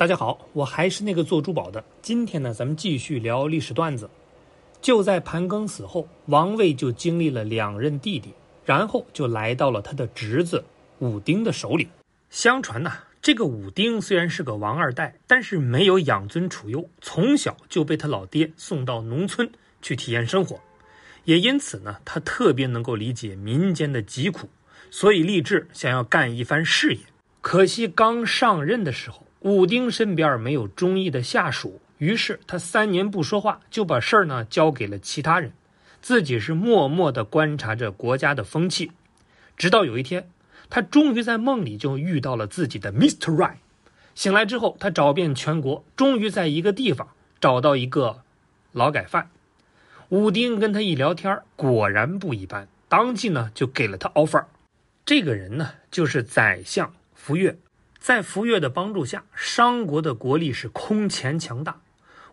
大家好，我还是那个做珠宝的。今天呢，咱们继续聊历史段子。就在盘庚死后，王位就经历了两任弟弟，然后就来到了他的侄子武丁的手里。相传呢，这个武丁虽然是个王二代，但是没有养尊处优，从小就被他老爹送到农村去体验生活，也因此呢，他特别能够理解民间的疾苦，所以立志想要干一番事业。可惜刚上任的时候。武丁身边没有中意的下属，于是他三年不说话，就把事儿呢交给了其他人，自己是默默地观察着国家的风气。直到有一天，他终于在梦里就遇到了自己的 Mr. Right。醒来之后，他找遍全国，终于在一个地方找到一个劳改犯。武丁跟他一聊天，果然不一般，当即呢就给了他 offer。这个人呢就是宰相福越。在福越的帮助下，商国的国力是空前强大。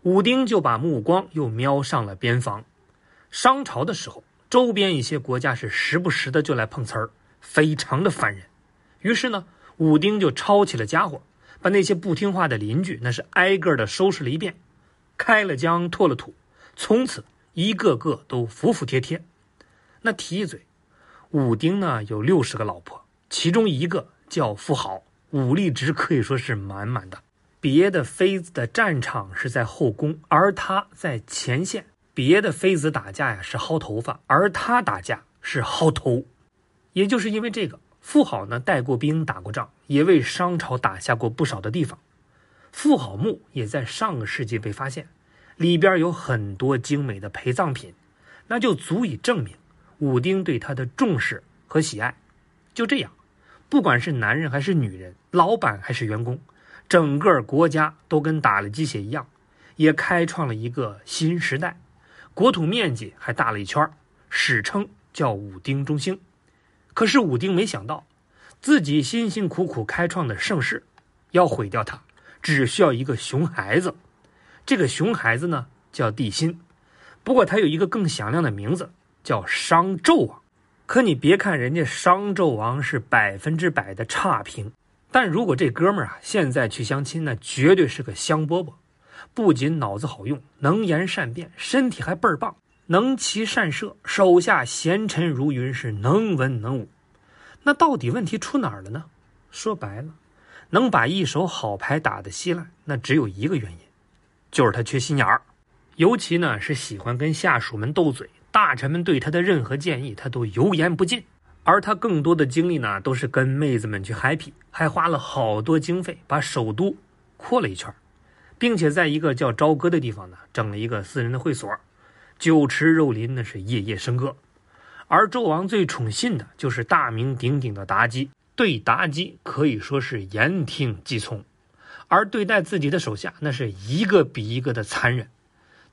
武丁就把目光又瞄上了边防。商朝的时候，周边一些国家是时不时的就来碰瓷儿，非常的烦人。于是呢，武丁就抄起了家伙，把那些不听话的邻居那是挨个的收拾了一遍，开了疆拓了土，从此一个个都服服帖帖。那提一嘴，武丁呢有六十个老婆，其中一个叫妇好。武力值可以说是满满的。别的妃子的战场是在后宫，而他在前线。别的妃子打架呀是薅头发，而他打架是薅头。也就是因为这个，妇好呢带过兵，打过仗，也为商朝打下过不少的地方。妇好墓也在上个世纪被发现，里边有很多精美的陪葬品，那就足以证明武丁对他的重视和喜爱。就这样。不管是男人还是女人，老板还是员工，整个国家都跟打了鸡血一样，也开创了一个新时代，国土面积还大了一圈，史称叫武丁中兴。可是武丁没想到，自己辛辛苦苦开创的盛世，要毁掉它，只需要一个熊孩子。这个熊孩子呢，叫帝辛，不过他有一个更响亮的名字，叫商纣王。可你别看人家商纣王是百分之百的差评，但如果这哥们儿啊现在去相亲，那绝对是个香饽饽。不仅脑子好用，能言善辩，身体还倍儿棒，能骑善射，手下贤臣如云，是能文能武。那到底问题出哪儿了呢？说白了，能把一手好牌打得稀烂，那只有一个原因，就是他缺心眼儿，尤其呢是喜欢跟下属们斗嘴。大臣们对他的任何建议，他都油盐不进，而他更多的精力呢，都是跟妹子们去 happy，还花了好多经费把首都扩了一圈，并且在一个叫朝歌的地方呢，整了一个私人的会所，酒池肉林，那是夜夜笙歌。而纣王最宠信的就是大名鼎鼎的妲己，对妲己可以说是言听计从，而对待自己的手下，那是一个比一个的残忍。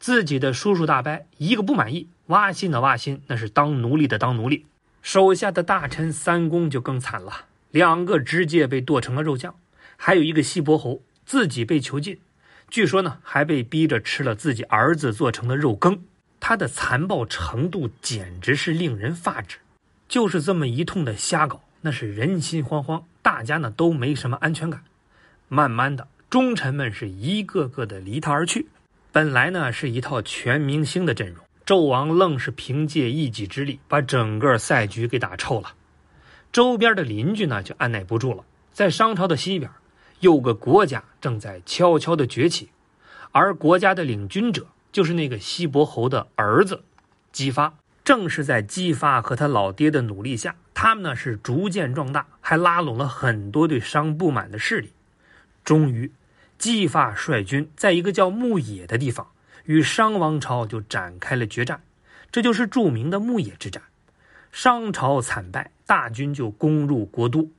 自己的叔叔大伯一个不满意，挖心的挖心，那是当奴隶的当奴隶。手下的大臣三公就更惨了，两个直接被剁成了肉酱，还有一个西伯侯自己被囚禁，据说呢还被逼着吃了自己儿子做成的肉羹。他的残暴程度简直是令人发指。就是这么一通的瞎搞，那是人心惶惶，大家呢都没什么安全感。慢慢的，忠臣们是一个个的离他而去。本来呢是一套全明星的阵容，纣王愣是凭借一己之力把整个赛局给打臭了。周边的邻居呢就按耐不住了，在商朝的西边，有个国家正在悄悄的崛起，而国家的领军者就是那个西伯侯的儿子姬发。正是在姬发和他老爹的努力下，他们呢是逐渐壮大，还拉拢了很多对商不满的势力，终于。姬发率军在一个叫牧野的地方，与商王朝就展开了决战，这就是著名的牧野之战。商朝惨败，大军就攻入国都。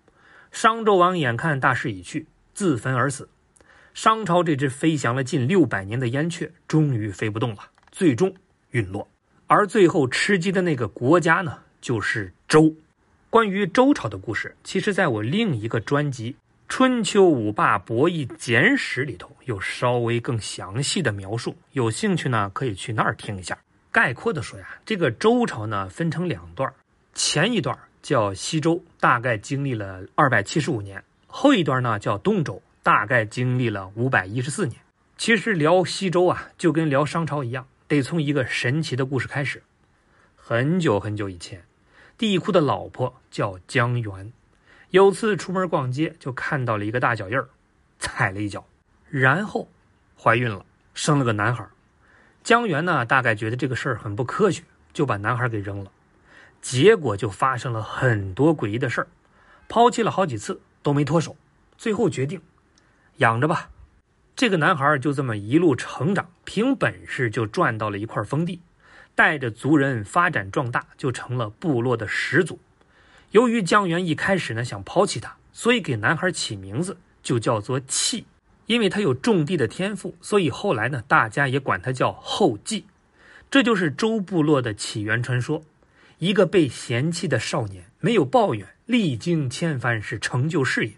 商纣王眼看大势已去，自焚而死。商朝这只飞翔了近六百年的燕雀，终于飞不动了，最终陨落。而最后吃鸡的那个国家呢，就是周。关于周朝的故事，其实在我另一个专辑。春秋五霸博弈简史里头有稍微更详细的描述，有兴趣呢可以去那儿听一下。概括的说呀，这个周朝呢分成两段，前一段叫西周，大概经历了二百七十五年；后一段呢叫东周，大概经历了五百一十四年。其实聊西周啊，就跟聊商朝一样，得从一个神奇的故事开始。很久很久以前，帝喾的老婆叫姜元，有次出门逛街，就看到了一个大脚印儿，踩了一脚，然后怀孕了，生了个男孩。姜元呢，大概觉得这个事儿很不科学，就把男孩给扔了。结果就发生了很多诡异的事儿，抛弃了好几次都没脱手，最后决定养着吧。这个男孩就这么一路成长，凭本事就赚到了一块封地，带着族人发展壮大，就成了部落的始祖。由于姜元一开始呢想抛弃他，所以给男孩起名字就叫做契，因为他有种地的天赋，所以后来呢大家也管他叫后继。这就是周部落的起源传说。一个被嫌弃的少年，没有抱怨，历经千帆是成就事业。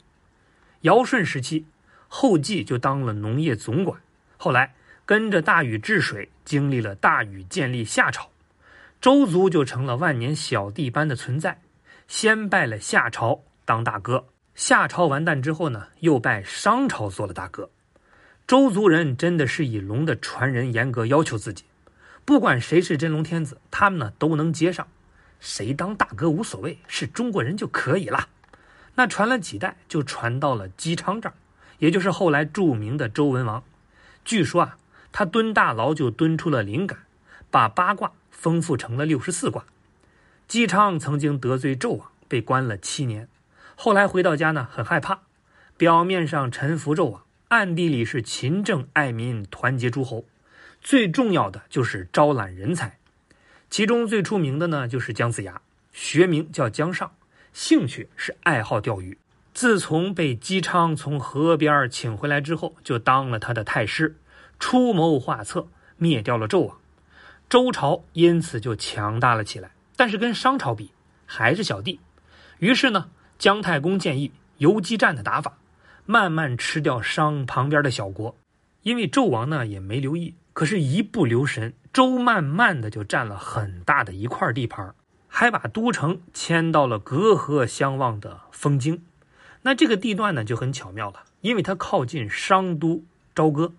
尧舜时期，后继就当了农业总管，后来跟着大禹治水，经历了大禹建立夏朝，周族就成了万年小弟般的存在。先拜了夏朝当大哥，夏朝完蛋之后呢，又拜商朝做了大哥。周族人真的是以龙的传人严格要求自己，不管谁是真龙天子，他们呢都能接上。谁当大哥无所谓，是中国人就可以了。那传了几代，就传到了姬昌这儿，也就是后来著名的周文王。据说啊，他蹲大牢就蹲出了灵感，把八卦丰富成了六十四卦。姬昌曾经得罪纣王，被关了七年，后来回到家呢，很害怕，表面上臣服纣王，暗地里是勤政爱民，团结诸侯，最重要的就是招揽人才。其中最出名的呢，就是姜子牙，学名叫姜尚，兴趣是爱好钓鱼。自从被姬昌从河边请回来之后，就当了他的太师，出谋划策，灭掉了纣王，周朝因此就强大了起来。但是跟商朝比，还是小弟。于是呢，姜太公建议游击战的打法，慢慢吃掉商旁边的小国。因为纣王呢也没留意，可是，一不留神。周慢慢的就占了很大的一块地盘，还把都城迁到了隔河相望的丰京。那这个地段呢就很巧妙了，因为它靠近商都朝歌，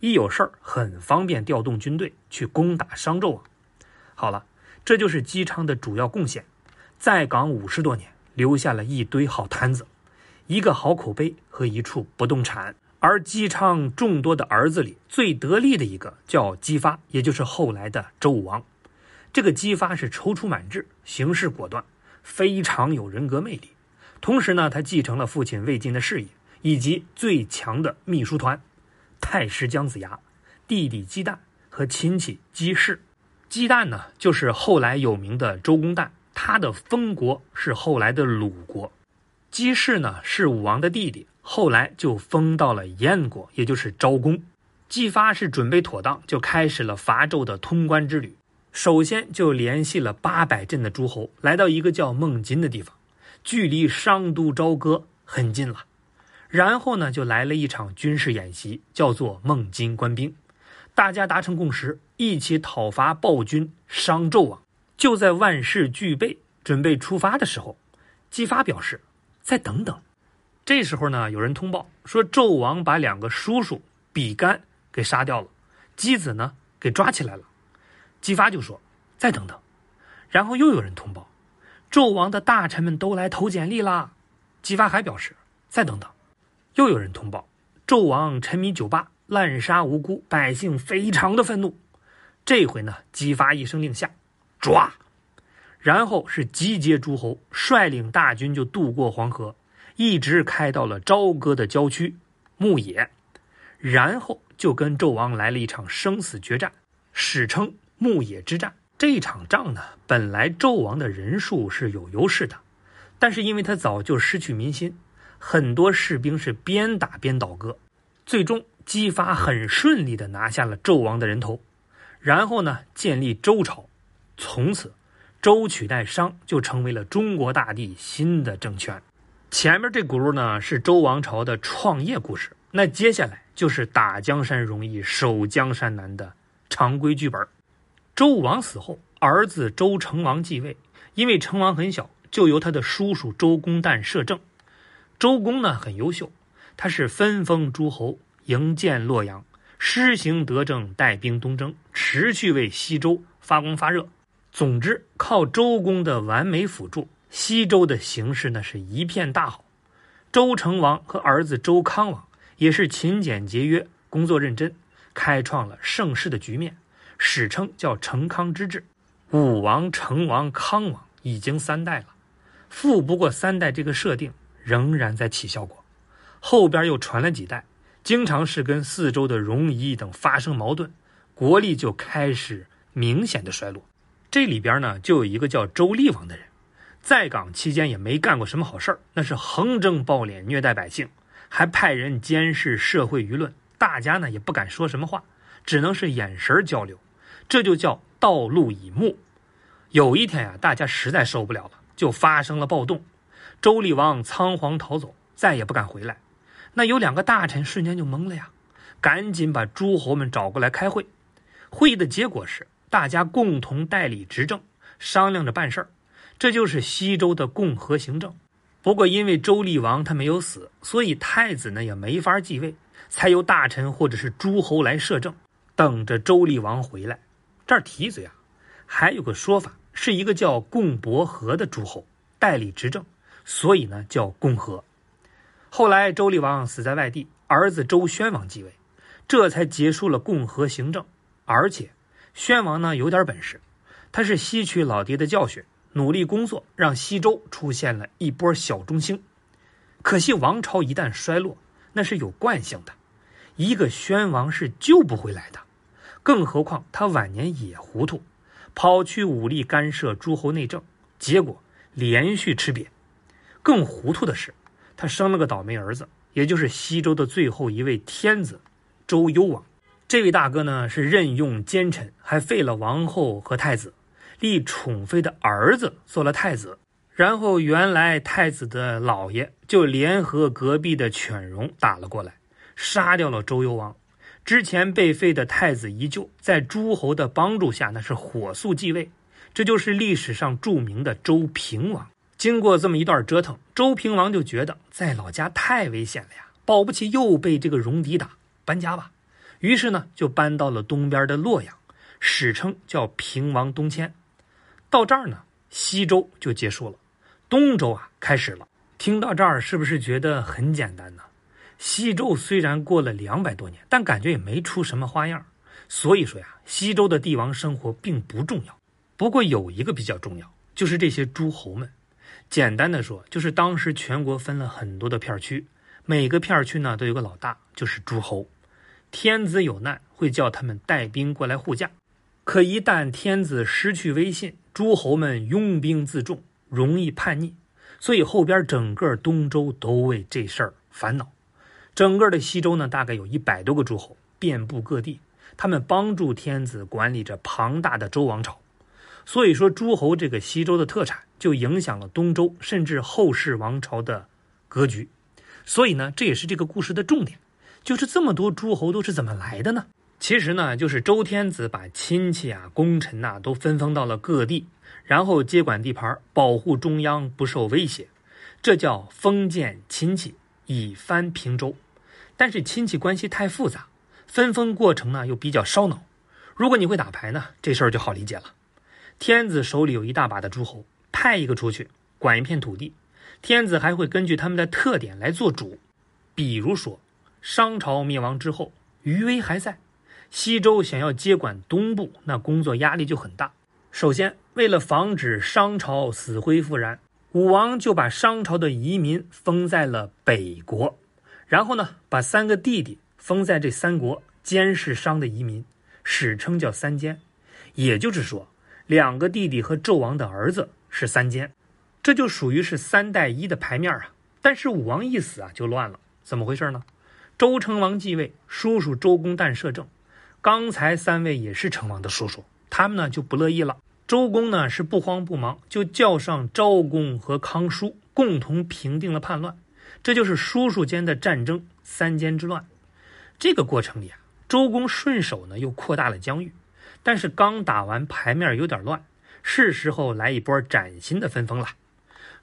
一有事儿很方便调动军队去攻打商纣王。好了，这就是姬昌的主要贡献，在岗五十多年，留下了一堆好摊子，一个好口碑和一处不动产。而姬昌众多的儿子里，最得力的一个叫姬发，也就是后来的周武王。这个姬发是踌躇满志，行事果断，非常有人格魅力。同时呢，他继承了父亲魏晋的事业，以及最强的秘书团——太师姜子牙、弟弟姬旦和亲戚姬氏。姬旦呢，就是后来有名的周公旦，他的封国是后来的鲁国。姬氏呢，是武王的弟弟。后来就封到了燕国，也就是昭公。姬发是准备妥当，就开始了伐纣的通关之旅。首先就联系了八百镇的诸侯，来到一个叫孟津的地方，距离商都朝歌很近了。然后呢，就来了一场军事演习，叫做孟津官兵。大家达成共识，一起讨伐暴君商纣王。就在万事俱备，准备出发的时候，姬发表示：“再等等。”这时候呢，有人通报说纣王把两个叔叔比干给杀掉了，姬子呢给抓起来了。姬发就说：“再等等。”然后又有人通报，纣王的大臣们都来投简历啦。姬发还表示：“再等等。”又有人通报，纣王沉迷酒吧，滥杀无辜，百姓非常的愤怒。这回呢，姬发一声令下，抓，然后是集结诸侯，率领大军就渡过黄河。一直开到了朝歌的郊区牧野，然后就跟纣王来了一场生死决战，史称牧野之战。这场仗呢，本来纣王的人数是有优势的，但是因为他早就失去民心，很多士兵是边打边倒戈，最终姬发很顺利的拿下了纣王的人头，然后呢，建立周朝，从此周取代商就成为了中国大地新的政权。前面这轱辘呢是周王朝的创业故事，那接下来就是打江山容易守江山难的常规剧本。周武王死后，儿子周成王继位，因为成王很小，就由他的叔叔周公旦摄政。周公呢很优秀，他是分封诸侯，营建洛阳，施行德政，带兵东征，持续为西周发光发热。总之，靠周公的完美辅助，西周的形势呢是一片大好。周成王和儿子周康王也是勤俭节约，工作认真，开创了盛世的局面，史称叫成康之治。武王、成王、康王已经三代了，富不过三代这个设定仍然在起效果。后边又传了几代，经常是跟四周的戎夷等发生矛盾，国力就开始明显的衰落。这里边呢，就有一个叫周厉王的人。在岗期间也没干过什么好事儿，那是横征暴敛、虐待百姓，还派人监视社会舆论，大家呢也不敢说什么话，只能是眼神交流，这就叫道路以目。有一天呀，大家实在受不了了，就发生了暴动，周厉王仓皇逃走，再也不敢回来。那有两个大臣瞬间就懵了呀，赶紧把诸侯们找过来开会。会议的结果是，大家共同代理执政，商量着办事儿。这就是西周的共和行政，不过因为周厉王他没有死，所以太子呢也没法继位，才由大臣或者是诸侯来摄政，等着周厉王回来。这儿提一嘴啊，还有个说法，是一个叫共伯和的诸侯代理执政，所以呢叫共和。后来周厉王死在外地，儿子周宣王继位，这才结束了共和行政。而且宣王呢有点本事，他是吸取老爹的教训。努力工作，让西周出现了一波小中兴。可惜王朝一旦衰落，那是有惯性的，一个宣王是救不回来的。更何况他晚年也糊涂，跑去武力干涉诸侯内政，结果连续吃瘪。更糊涂的是，他生了个倒霉儿子，也就是西周的最后一位天子周幽王。这位大哥呢，是任用奸臣，还废了王后和太子。立宠妃的儿子做了太子，然后原来太子的老爷就联合隔壁的犬戎打了过来，杀掉了周幽王。之前被废的太子依旧在诸侯的帮助下，那是火速继位，这就是历史上著名的周平王。经过这么一段折腾，周平王就觉得在老家太危险了呀，保不齐又被这个戎狄打，搬家吧。于是呢，就搬到了东边的洛阳，史称叫平王东迁。到这儿呢，西周就结束了，东周啊开始了。听到这儿，是不是觉得很简单呢？西周虽然过了两百多年，但感觉也没出什么花样。所以说呀，西周的帝王生活并不重要。不过有一个比较重要，就是这些诸侯们。简单的说，就是当时全国分了很多的片区，每个片区呢都有个老大，就是诸侯。天子有难，会叫他们带兵过来护驾。可一旦天子失去威信，诸侯们拥兵自重，容易叛逆，所以后边整个东周都为这事儿烦恼。整个的西周呢，大概有一百多个诸侯，遍布各地，他们帮助天子管理着庞大的周王朝。所以说，诸侯这个西周的特产，就影响了东周甚至后世王朝的格局。所以呢，这也是这个故事的重点，就是这么多诸侯都是怎么来的呢？其实呢，就是周天子把亲戚啊、功臣呐都分封到了各地，然后接管地盘，保护中央不受威胁，这叫封建亲戚，以藩平周。但是亲戚关系太复杂，分封过程呢又比较烧脑。如果你会打牌呢，这事儿就好理解了。天子手里有一大把的诸侯，派一个出去管一片土地，天子还会根据他们的特点来做主。比如说，商朝灭亡之后，余威还在。西周想要接管东部，那工作压力就很大。首先，为了防止商朝死灰复燃，武王就把商朝的移民封在了北国，然后呢，把三个弟弟封在这三国监视商的移民，史称叫三监。也就是说，两个弟弟和纣王的儿子是三监，这就属于是三代一的牌面啊。但是武王一死啊，就乱了，怎么回事呢？周成王继位，叔叔周公旦摄政。刚才三位也是成王的叔叔，他们呢就不乐意了。周公呢是不慌不忙，就叫上昭公和康叔，共同平定了叛乱。这就是叔叔间的战争——三监之乱。这个过程里啊，周公顺手呢又扩大了疆域。但是刚打完牌面有点乱，是时候来一波崭新的分封了。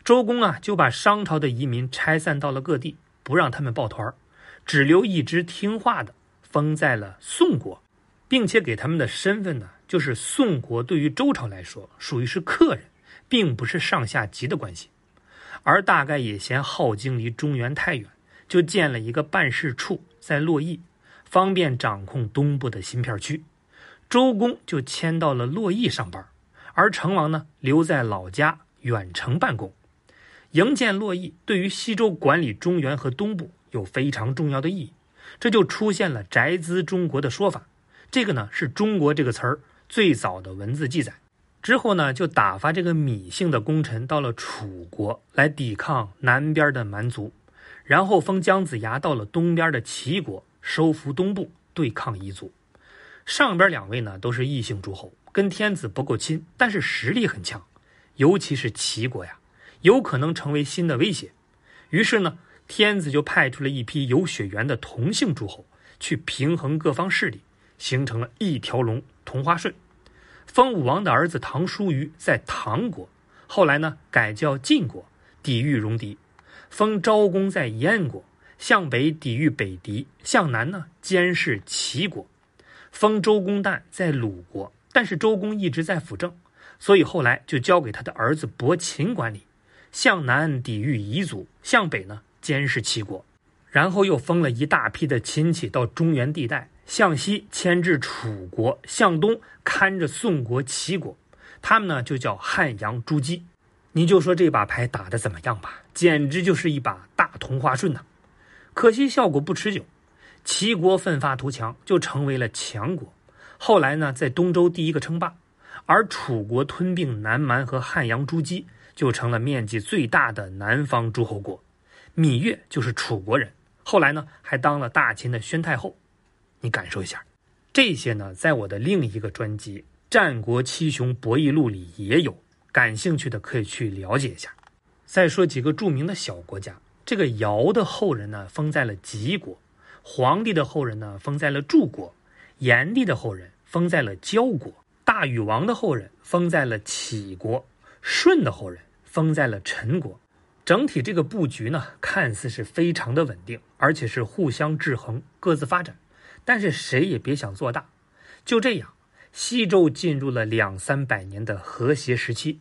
周公啊就把商朝的移民拆散到了各地，不让他们抱团只留一支听话的封在了宋国，并且给他们的身份呢，就是宋国对于周朝来说属于是客人，并不是上下级的关系。而大概也嫌镐京离中原太远，就建了一个办事处在洛邑，方便掌控东部的新片区。周公就迁到了洛邑上班，而成王呢留在老家远程办公。营建洛邑对于西周管理中原和东部有非常重要的意义，这就出现了“宅兹中国”的说法。这个呢是中国这个词儿最早的文字记载。之后呢，就打发这个芈姓的功臣到了楚国来抵抗南边的蛮族，然后封姜子牙到了东边的齐国，收服东部，对抗夷族。上边两位呢都是异姓诸侯，跟天子不够亲，但是实力很强，尤其是齐国呀。有可能成为新的威胁，于是呢，天子就派出了一批有血缘的同姓诸侯去平衡各方势力，形成了一条龙同花顺。封武王的儿子唐叔虞在唐国，后来呢改叫晋国，抵御戎狄；封昭公在燕国，向北抵御北狄，向南呢监视齐国；封周公旦在鲁国，但是周公一直在辅政，所以后来就交给他的儿子伯禽管理。向南抵御夷族，向北呢监视齐国，然后又封了一大批的亲戚到中原地带，向西牵制楚国，向东看着宋国、齐国，他们呢就叫汉阳诸姬。你就说这把牌打得怎么样吧，简直就是一把大同花顺呐！可惜效果不持久，齐国奋发图强，就成为了强国。后来呢，在东周第一个称霸，而楚国吞并南蛮和汉阳诸姬。就成了面积最大的南方诸侯国，芈月就是楚国人，后来呢还当了大秦的宣太后。你感受一下，这些呢在我的另一个专辑《战国七雄博弈录》里也有，感兴趣的可以去了解一下。再说几个著名的小国家，这个尧的后人呢封在了吉国，黄帝的后人呢封在了祝国，炎帝的后人封在了焦国，大禹王的后人封在了杞国，舜的后人。封在了陈国，整体这个布局呢，看似是非常的稳定，而且是互相制衡，各自发展。但是谁也别想做大。就这样，西周进入了两三百年的和谐时期，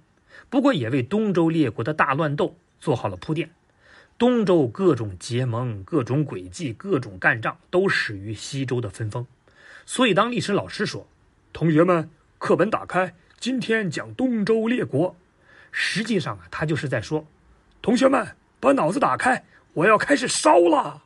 不过也为东周列国的大乱斗做好了铺垫。东周各种结盟、各种诡计、各种干仗，都始于西周的分封。所以，当历史老师说：“同学们，课本打开，今天讲东周列国。”实际上啊，他就是在说：“同学们，把脑子打开，我要开始烧了。”